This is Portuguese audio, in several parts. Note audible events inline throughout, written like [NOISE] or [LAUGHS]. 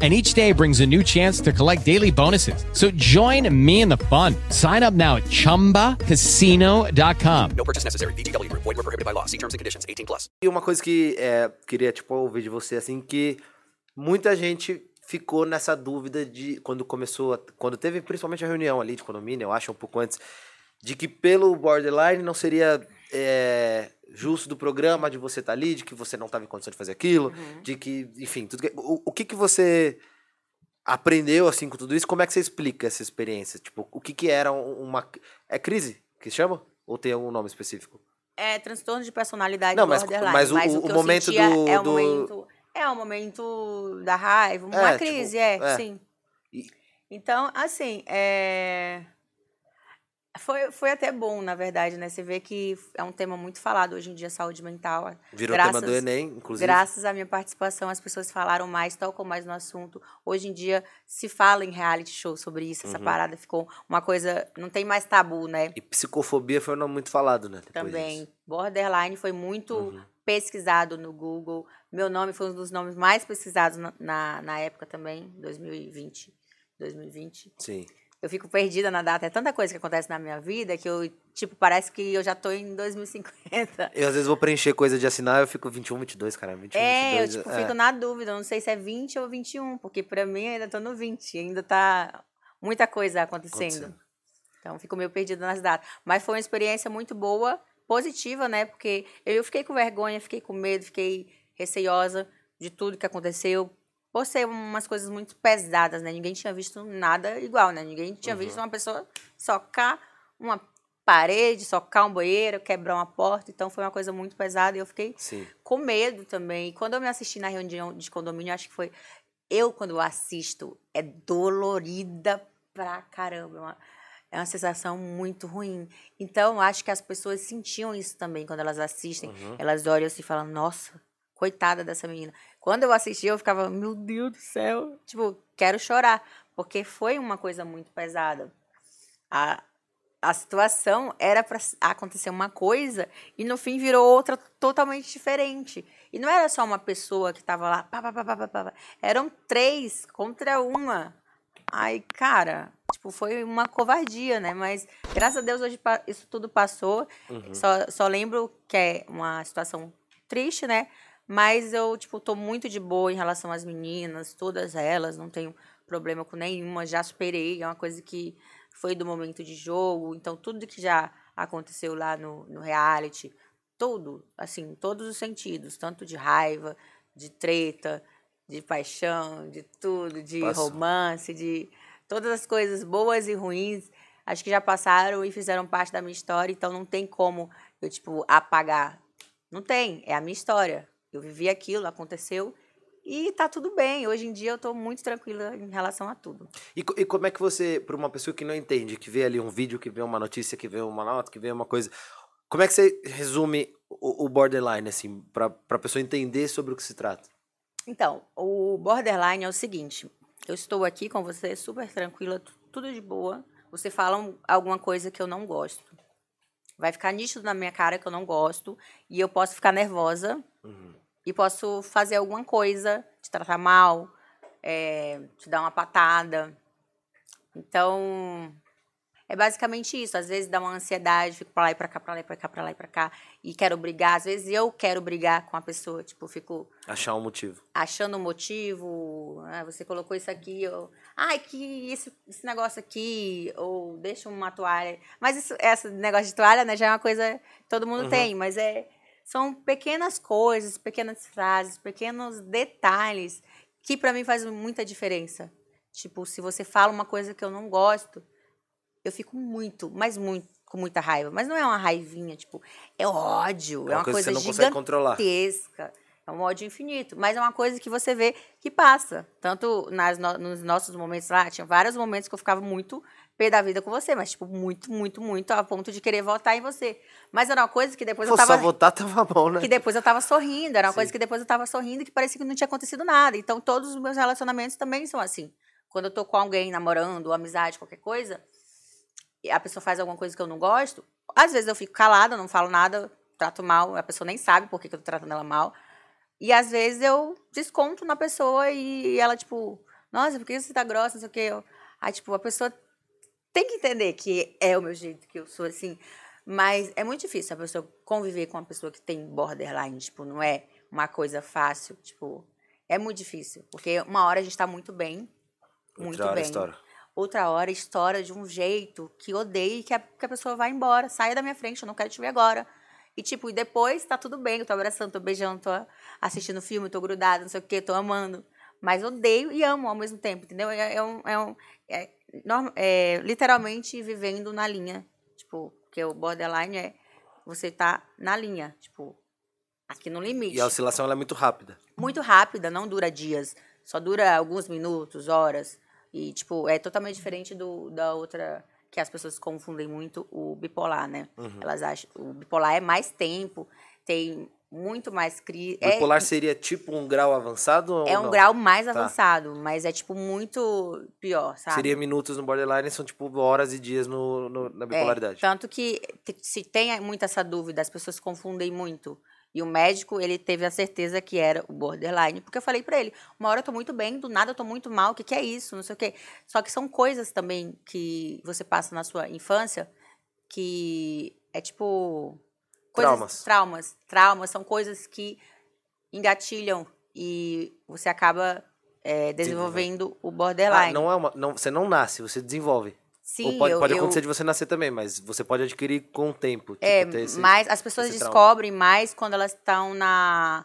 And each day brings a new chance to collect daily bonuses. So join me in the fun. Sign up now at chumbacasino.com. No purchase necessary. VGW Group. Void were prohibited by law. See terms and conditions. 18 plus. E uma coisa que é, queria, tipo, ouvir de você, assim, que muita gente ficou nessa dúvida de quando começou, a- quando teve principalmente a reunião ali de condomínio, eu acho, um pouco antes, de que pelo borderline não seria é, justo do programa de você estar ali, de que você não estava em condição de fazer aquilo, de que, enfim, tudo que, o, o que que você aprendeu, assim, com tudo isso? Como é que você explica essa experiência? Tipo, o que que era um- uma... É crise que chama? Ou tem algum nome específico? É transtorno de personalidade Não, mas- borderline. mas o- o que eu momento do- é o do- momento é o momento da raiva, uma É, tipo, crise, é, é. sim. E- Então, assim, é... foi, foi até bom, na verdade, né? Você vê que é um tema muito falado hoje em dia, saúde mental. Virou Graças- tema do Enem, inclusive. Graças à minha participação, as pessoas falaram mais, tocam mais no assunto. Hoje em dia se fala em reality show sobre isso, Uhum. essa parada ficou uma coisa, não tem mais tabu, né? E psicofobia foi um nome muito falado, né? Também. disso. Borderline foi muito Uhum. pesquisado no Google. Meu nome foi um dos nomes mais pesquisados na, na, na época também, 2020. 2020. Sim. Eu fico perdida na data. É tanta coisa que acontece na minha vida que eu, tipo, parece que eu já tô em 2050. Eu às vezes vou preencher coisa de assinar, eu fico 21, 22, cara. 21, É, eu 22, tipo, é. fico na dúvida. Eu não sei se é 20 ou 21, porque pra mim eu ainda tô no 20. Ainda tá muita coisa acontecendo. Acontecendo. Então, fico meio perdida nas datas. Mas foi uma experiência muito boa, positiva, né? Porque eu fiquei com vergonha, fiquei com medo, fiquei receiosa de tudo que aconteceu. Por ser umas coisas muito pesadas, né? Ninguém tinha visto nada igual, né? Ninguém tinha Uhum. visto uma pessoa socar uma parede, socar um banheiro, quebrar uma porta. Então, foi uma coisa muito pesada e eu fiquei Sim. com medo também. E quando eu me assisti na reunião de condomínio, acho que foi. Eu, quando eu assisto, é dolorida pra caramba. É uma, é uma sensação muito ruim. Então, acho que as pessoas sentiam isso também quando elas assistem. Uhum. Elas olham assim e falam: Nossa, coitada dessa menina. Quando eu assisti, eu ficava: Meu Deus do céu. Tipo, quero chorar. Porque foi uma coisa muito pesada. A, a situação era para acontecer uma coisa e no fim virou outra totalmente diferente. E não era só uma pessoa que estava lá, pá, pá, pá, pá, pá, pá. eram três contra uma. Ai, cara, tipo, foi uma covardia, né? Mas graças a Deus hoje isso tudo passou. Uhum. Só, só lembro que é uma situação triste, né? Mas eu, tipo, tô muito de boa em relação às meninas, todas elas, não tenho problema com nenhuma, já superei, é uma coisa que foi do momento de jogo, então tudo que já aconteceu lá no, no reality, tudo, assim, todos os sentidos, tanto de raiva, de treta, de paixão, de tudo, de Passou. romance, de todas as coisas boas e ruins, acho que já passaram e fizeram parte da minha história, então não tem como eu, tipo, apagar. Não tem, é a minha história. Eu vivi aquilo, aconteceu e tá tudo bem. Hoje em dia eu tô muito tranquila em relação a tudo. E, e como é que você, para uma pessoa que não entende, que vê ali um vídeo, que vê uma notícia, que vê uma nota, que vê uma coisa, como é que você resume o, o borderline, assim, pra, pra pessoa entender sobre o que se trata? Então, o borderline é o seguinte: eu estou aqui com você, super tranquila, tu- tudo de boa. Você fala um- alguma coisa que eu não gosto. Vai ficar nítido na minha cara que eu não gosto. E eu posso ficar nervosa. E posso fazer alguma coisa, te tratar mal, é, te dar uma patada. Então, é basicamente isso. Às vezes dá uma ansiedade, fico pra lá e pra cá, pra lá e pra cá, pra lá e pra cá. E quero brigar. Às vezes eu quero brigar com a pessoa. Tipo, fico Achar um motivo. achando um motivo, ah, você colocou isso aqui, ou ai, que esse, esse negócio aqui, ou deixa uma toalha. Mas isso, esse negócio de toalha, né, já é uma coisa que todo mundo Uhum. tem, mas é são pequenas coisas, pequenas frases, pequenos detalhes que pra mim faz muita diferença. Tipo, se você fala uma coisa que eu não gosto, eu fico muito, mas muito com muita raiva, mas não é uma raivinha, tipo, é ódio, É é uma uma coisa que coisa gigantesca. É um ódio infinito. Mas é uma coisa que você vê que passa. Tanto nas no- nos nossos momentos lá, tinha vários momentos que eu ficava muito pé da vida com você, mas, tipo, muito, muito, muito, a ponto de querer votar em você. Mas era uma coisa que depois Pô, eu tava. só votar tava bom, né? Que depois eu tava sorrindo. Era uma Sim. coisa que depois eu tava sorrindo que parecia que não tinha acontecido nada. Então, todos os meus relacionamentos também são assim. Quando eu tô com alguém namorando, amizade, qualquer coisa, a pessoa faz alguma coisa que eu não gosto, às vezes eu fico calada, não falo nada, trato mal, a pessoa nem sabe por que, que eu tô tratando ela mal. E às vezes eu desconto na pessoa e ela, tipo, nossa, por que você tá grossa, não sei o quê. Aí, tipo, a pessoa tem que entender que é o meu jeito, que eu sou assim. Mas é muito difícil a pessoa conviver com uma pessoa que tem borderline, tipo, não é uma coisa fácil, tipo, é muito difícil. Porque uma hora a gente tá muito bem, muito Outra hora bem. estoura. Outra hora estoura de um jeito que odeio e que a, que a pessoa vai embora, saia da minha frente, eu não quero te ver agora. E, tipo, e depois tá tudo bem, eu tô abraçando, tô beijando, tô assistindo filme, tô grudada, não sei o quê, tô amando. Mas odeio e amo ao mesmo tempo, entendeu? É, é um. É um é, é literalmente vivendo na linha. Tipo, porque o borderline é você tá na linha, tipo, aqui no limite. E a oscilação é muito rápida. Muito rápida, não dura dias. Só dura alguns minutos, horas. E, tipo, é totalmente diferente do, da outra que as pessoas confundem muito o bipolar, né? Uhum. Elas acham o bipolar é mais tempo, tem muito mais crise. O bipolar seria tipo um grau avançado é um não? grau mais Tá. avançado, mas é tipo muito pior, sabe? Seria minutos no borderline, são tipo horas e dias no, no- na É, bipolaridade. tanto que se tem muito essa dúvida, as pessoas confundem muito. E o médico, ele teve a certeza que era o borderline, porque eu falei pra ele, uma hora eu tô muito bem, do nada eu tô muito mal, o que que é isso? Não sei o quê. Só que são coisas também que você passa na sua infância que é tipo coisas- Traumas. traumas, traumas são coisas que engatilham e você acaba é, desenvolvendo o borderline. Ah, não é uma, não, você não nasce, você desenvolve. Sim, Ou pode, eu, pode eu- acontecer de você nascer também, mas você pode adquirir com o tempo. Tipo, É, esse- mas as pessoas esse trauma. descobrem mais quando elas estão na,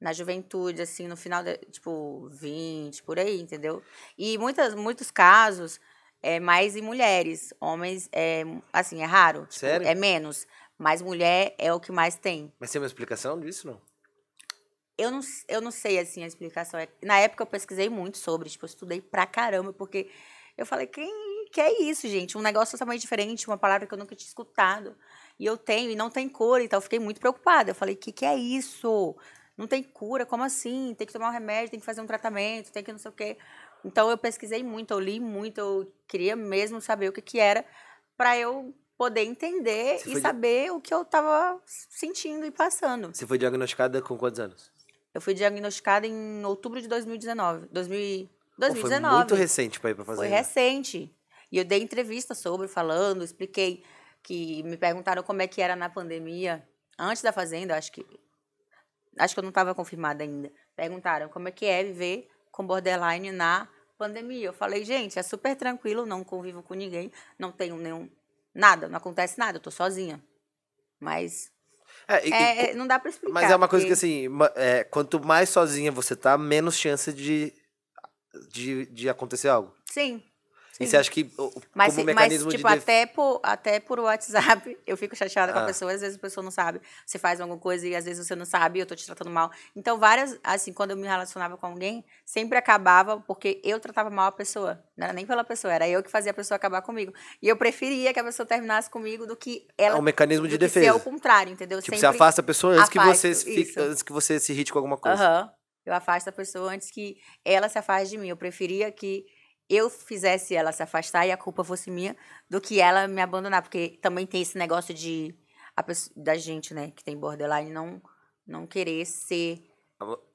na juventude, assim, no final, de, tipo, 20, por aí, entendeu? E muitas, muitos casos é mais em mulheres. Homens, é, assim, é raro. tipo, Sério? É menos. Mas mulher é o que mais tem. Mas tem uma explicação disso, não? Eu não, eu não sei, assim, a explicação. É- Na época eu pesquisei muito sobre, tipo, eu estudei pra caramba, porque eu falei, quem que é isso, gente? Um negócio totalmente diferente, uma palavra que eu nunca tinha escutado. E eu tenho, e não tem cura, então eu fiquei muito preocupada. Eu falei, que que é isso? Não tem cura, como assim? Tem que tomar um remédio, tem que fazer um tratamento, tem que não sei o quê. Então eu pesquisei muito, eu li muito, eu queria mesmo saber o que que era, pra eu poder entender Você e saber o que eu tava sentindo e passando. Você foi diagnosticada com quantos anos? Eu fui diagnosticada em outubro de 2019. 2000, Pô, 2019. Foi muito recente pra ir pra fazer. Foi recente. E eu dei entrevista sobre, falando, expliquei que me perguntaram como é que era na pandemia, antes da Fazenda, acho que. Acho que eu não estava confirmada ainda. Perguntaram como é que é viver com borderline na pandemia. Eu falei, gente, é super tranquilo, não convivo com ninguém, não tenho nenhum. Nada, não acontece nada, eu tô sozinha. Mas É, e- e é, é, não dá pra explicar. Mas é uma coisa que, assim, é, quanto mais sozinha você tá, menos chance de, de, de acontecer algo. Sim. E sim. você acha que, o- Mas, como se- mecanismo mas de... tipo, def- até, por, até por WhatsApp, [LAUGHS] eu fico chateada com Ah. a pessoa, às vezes a pessoa não sabe. Você faz alguma coisa e às vezes você não sabe e eu tô te tratando mal. Então, várias, assim, quando eu me relacionava com alguém, sempre acabava porque eu tratava mal a pessoa. Não era nem pela pessoa, era eu que fazia a pessoa acabar comigo. E eu preferia que a pessoa terminasse comigo do que ela. É um mecanismo de defesa. ao contrário, entendeu? Tipo, você Sempre- afasta a pessoa antes que você antes que você se irrite com alguma coisa. Aham. Eu afasto a pessoa antes que ela se afaste de mim. Eu preferia que eu fizesse ela se afastar e a culpa fosse minha do que ela me abandonar. Porque também tem esse negócio de a pesso- da gente, né, que tem borderline, não, não querer ser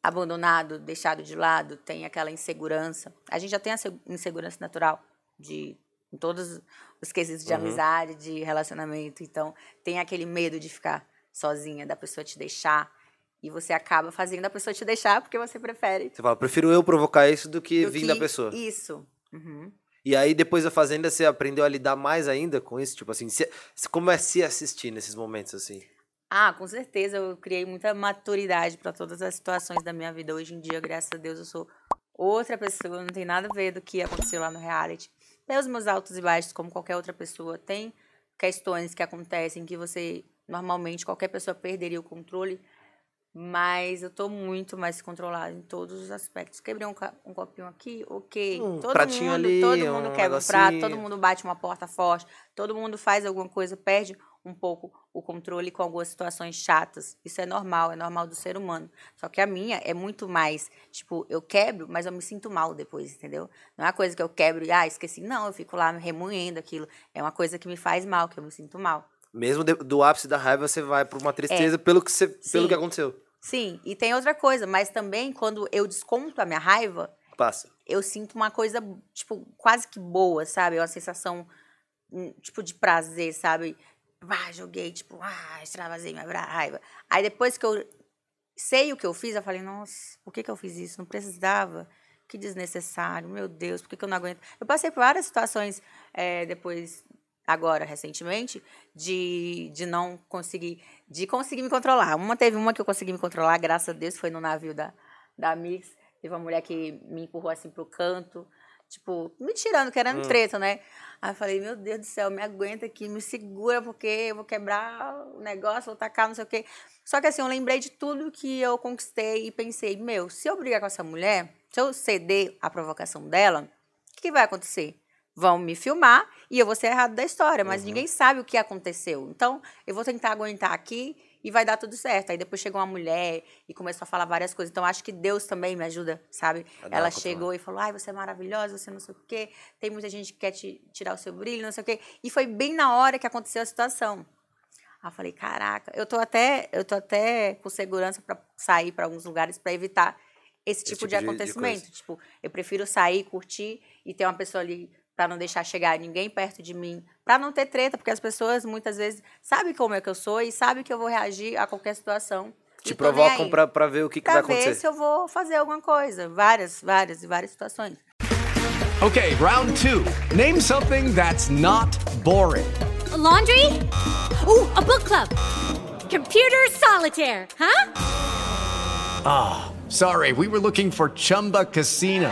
abandonado, deixado de lado, tem aquela insegurança. A gente já tem a se- insegurança natural de em todos os quesitos de Uhum. amizade, de relacionamento. Então, tem aquele medo de ficar sozinha, da pessoa te deixar. E você acaba fazendo a pessoa te deixar porque você prefere. Você fala, prefiro eu provocar isso do que do vir que da pessoa. Isso. Uhum. E aí, depois da Fazenda, você aprendeu a lidar mais ainda com isso? Tipo assim, se- como é se assistir nesses momentos, assim? Ah, com certeza. Eu criei muita maturidade para todas as situações da minha vida. Hoje em dia, graças a Deus, eu sou outra pessoa. Não tem nada a ver do que aconteceu lá no reality. Tem os meus altos e baixos, como qualquer outra pessoa. Tem questões que acontecem que você, normalmente, qualquer pessoa perderia o controle. Mas eu tô muito mais controlada em todos os aspectos. Quebrei um, um copinho aqui, ok. Um todo pratinho mundo, ali, todo um mundo quebra um prato, todo mundo bate uma porta forte, todo mundo faz alguma coisa, perde um pouco o controle com algumas situações chatas. Isso é normal, é normal do ser humano. Só que a minha é muito mais, tipo, eu quebro, mas eu me sinto mal depois, entendeu? Não é uma coisa que eu quebro e, ah, esqueci. Não, eu fico lá remoendo aquilo. É uma coisa que me faz mal, que eu me sinto mal. Mesmo de- do ápice da raiva, você vai pra uma tristeza pelo, que você, pelo É. Que aconteceu. Sim, e tem outra coisa, mas também quando eu desconto a minha raiva, Passa. eu sinto uma coisa, tipo, quase que boa, sabe? É uma sensação, hum, tipo, de prazer, sabe? Ah, joguei, tipo, ah, extravasei minha raiva. Aí depois que eu sei o que eu fiz, eu falei, nossa, por que, que eu fiz isso? Não precisava. Que desnecessário, meu Deus, por que, que eu não aguento? Eu passei por várias situações eh, depois, agora, recentemente, de, de não conseguir, de conseguir me controlar. Uma teve uma que eu consegui me controlar, graças a Deus, foi no navio da, da Mix. Teve uma mulher que me empurrou assim pro canto, tipo, me tirando, querendo treta, né? Aí eu falei, meu Deus do céu, me aguenta aqui, me segura, porque eu vou quebrar o negócio, vou tacar, não sei o quê. Só que assim, eu lembrei de tudo que eu conquistei e pensei, meu, se eu brigar com essa mulher, se eu ceder à provocação dela, o que, que vai acontecer? Vão me filmar e eu vou ser errado da história, mas ninguém sabe o que aconteceu. Então, eu vou tentar aguentar aqui e vai dar tudo certo. Aí depois chegou uma mulher e começou a falar várias coisas. Então, acho que Deus também me ajuda, sabe? A dar Ela chegou e falou: ai, você é maravilhosa, você não sei o quê. Tem muita gente que quer te tirar o seu brilho, não sei o quê. E foi bem na hora que aconteceu a situação. Aí eu falei, caraca, eu tô até, eu tô até com segurança para sair para alguns lugares para evitar esse tipo, tipo de de- de acontecimento. coisa. tipo, eu prefiro sair, curtir e ter uma pessoa ali para não deixar chegar ninguém perto de mim, para não ter treta, porque as pessoas muitas vezes sabem como é que eu sou e sabem que eu vou reagir a qualquer situação. Te E nem provocam pra ver o que, que Pra vai ver acontecer. se eu vou fazer alguma coisa. Várias, várias e várias situações. Okay, round two. Name something that's not boring. A laundry? Ooh, a book club. Computer solitaire, huh? Sorry, we were looking for Chumba Casino.